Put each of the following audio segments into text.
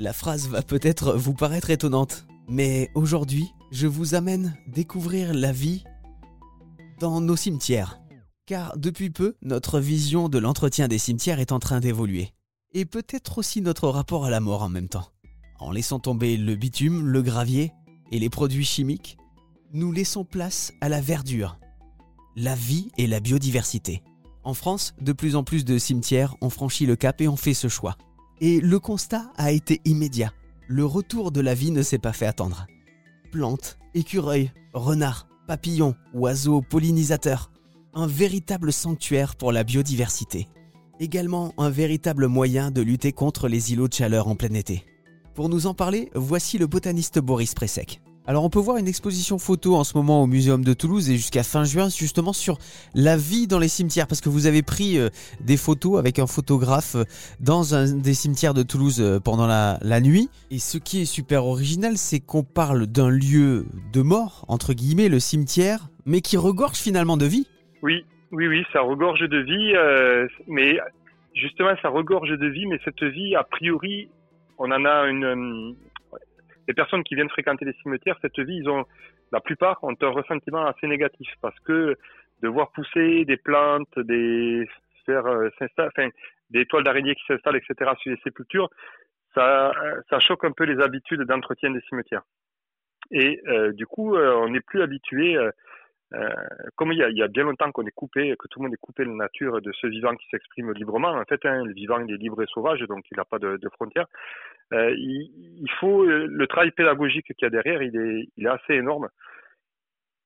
La phrase va peut-être vous paraître étonnante, mais aujourd'hui, je vous amène découvrir la vie dans nos cimetières. Car depuis peu, notre vision de l'entretien des cimetières est en train d'évoluer. Et peut-être aussi notre rapport à la mort en même temps. En laissant tomber le bitume, le gravier et les produits chimiques, nous laissons place à la verdure, la vie et la biodiversité. En France, de plus en plus de cimetières ont franchi le cap et ont fait ce choix. Et le constat a été immédiat. Le retour de la vie ne s'est pas fait attendre. Plantes, écureuils, renards, papillons, oiseaux, pollinisateurs. Un véritable sanctuaire pour la biodiversité. Également un véritable moyen de lutter contre les îlots de chaleur en plein été. Pour nous en parler, voici le botaniste Boris Presek. Alors on peut voir une exposition photo en ce moment au Muséum de Toulouse et jusqu'à fin juin justement sur la vie dans les cimetières parce que vous avez pris euh, des photos avec un photographe euh, dans un des cimetières de Toulouse euh, pendant la, la nuit. Et ce qui est super original c'est qu'on parle d'un lieu de mort, entre guillemets, le cimetière, mais qui regorge finalement de vie. Oui, oui, oui, ça regorge de vie, mais justement ça regorge de vie, mais cette vie, a priori, on en a une, les personnes qui viennent fréquenter les cimetières, cette vie, ils ont, la plupart ont un ressentiment assez négatif parce que de voir pousser des plantes, des faire euh, enfin, des toiles d'araignée qui s'installent, etc. sur les sépultures, ça, ça choque un peu les habitudes d'entretien des cimetières. Et euh, du coup, euh, on n'est plus habitué euh, comme il y, a, il y, a, bien longtemps qu'on est coupé, que tout le monde est coupé de la nature de ce vivant qui s'exprime librement, en fait, hein, le vivant il est libre et sauvage, donc il n'a pas de, de frontières. Euh, il, il, faut euh, le travail pédagogique qu'il y a derrière, il est, il est assez énorme.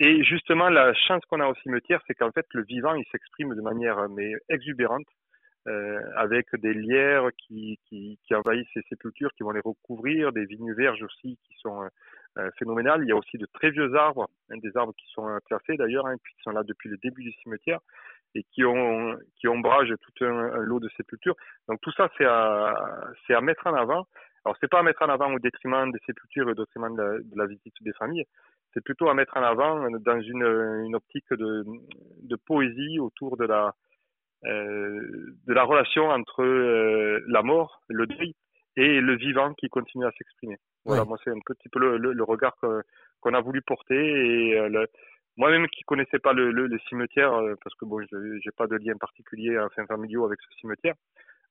Et justement, la chance qu'on a au cimetière, c'est qu'en fait, le vivant, il s'exprime de manière mais exubérante, euh, avec des lierres qui, qui, qui, envahissent ces sépultures, qui vont les recouvrir, des vignes verges aussi qui sont euh, phénoménal. Il y a aussi de très vieux arbres, hein, des arbres qui sont classés d'ailleurs, hein, qui sont là depuis le début du cimetière et qui ont qui ombragent tout un, lot de sépultures. Donc tout ça c'est à à mettre en avant. Alors c'est pas à mettre en avant au détriment des sépultures et au détriment de la, de la visite des familles. C'est plutôt à mettre en avant dans une, une optique de, de poésie autour de la euh, de la relation entre euh, la mort, le deuil et le vivant qui continue à s'exprimer. Voilà, moi c'est un petit peu le, le, regard qu'on a voulu porter et euh, moi-même qui connaissais pas le, le, cimetière euh, parce que bon, j'ai pas de lien particulier enfin familiaux avec ce cimetière.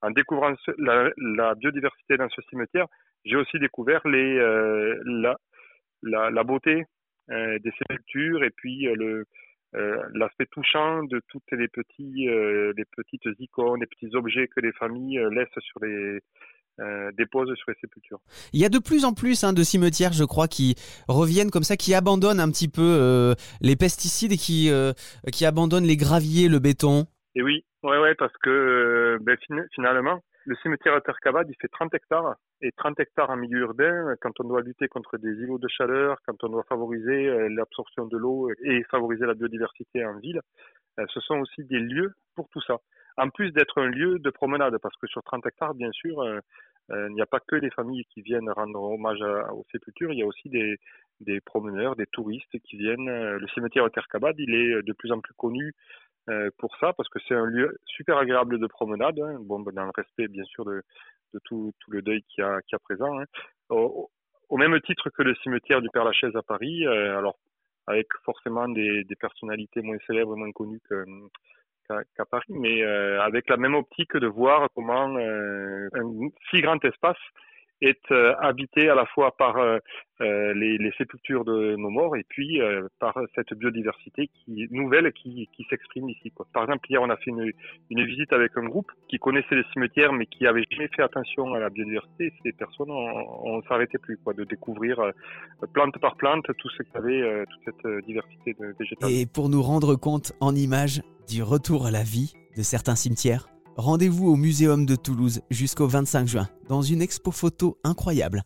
En découvrant la, la, biodiversité dans ce cimetière, j'ai aussi découvert les euh, la, la, la, beauté des sépultures et puis le l'aspect touchant de toutes les petits les petites icônes, les petits objets que les familles laissent sur les euh, déposent sur les sépultures. Il y a de plus en plus hein, de cimetières, je crois, qui reviennent comme ça, qui abandonnent un petit peu euh, les pesticides et qui, euh, qui abandonnent les graviers, le béton. Et oui, ouais, ouais, parce que ben, finalement, le cimetière à Terre-Cabade, il fait 30 hectares. Et 30 hectares en milieu urbain, quand on doit lutter contre des îlots de chaleur, quand on doit favoriser l'absorption de l'eau et favoriser la biodiversité en ville, ce sont aussi des lieux pour tout ça en plus d'être un lieu de promenade, parce que sur 30 hectares, bien sûr, euh, euh, il n'y a pas que des familles qui viennent rendre hommage aux sépultures, il y a aussi des, promeneurs, des touristes qui viennent. Euh, le cimetière de Terre-Cabade, il est de plus en plus connu pour ça, parce que c'est un lieu super agréable de promenade, hein, bon, ben, dans le respect, bien sûr, de, de tout, tout, le deuil qu'il y a, qui a présent. Hein. Au, au, même titre que le cimetière du Père-Lachaise à Paris, alors avec forcément des, des personnalités moins célèbres, moins connues qu'à Paris, mais euh, avec la même optique de voir comment euh, un si grand espace est euh, habité à la fois par euh, euh, les, sépultures de nos morts et puis par cette biodiversité nouvelle qui, s'exprime ici. Par exemple, hier, on a fait une, visite avec un groupe qui connaissait les cimetières mais qui avait jamais fait attention à la biodiversité. Ces personnes, on, ne s'arrêtait plus de découvrir plante par plante tout ce qu'il y avait, toute cette diversité de végétale. Et pour nous rendre compte en images du retour à la vie de certains cimetières, Rendez-vous au Muséum de Toulouse jusqu'au 25 juin dans une expo photo incroyable.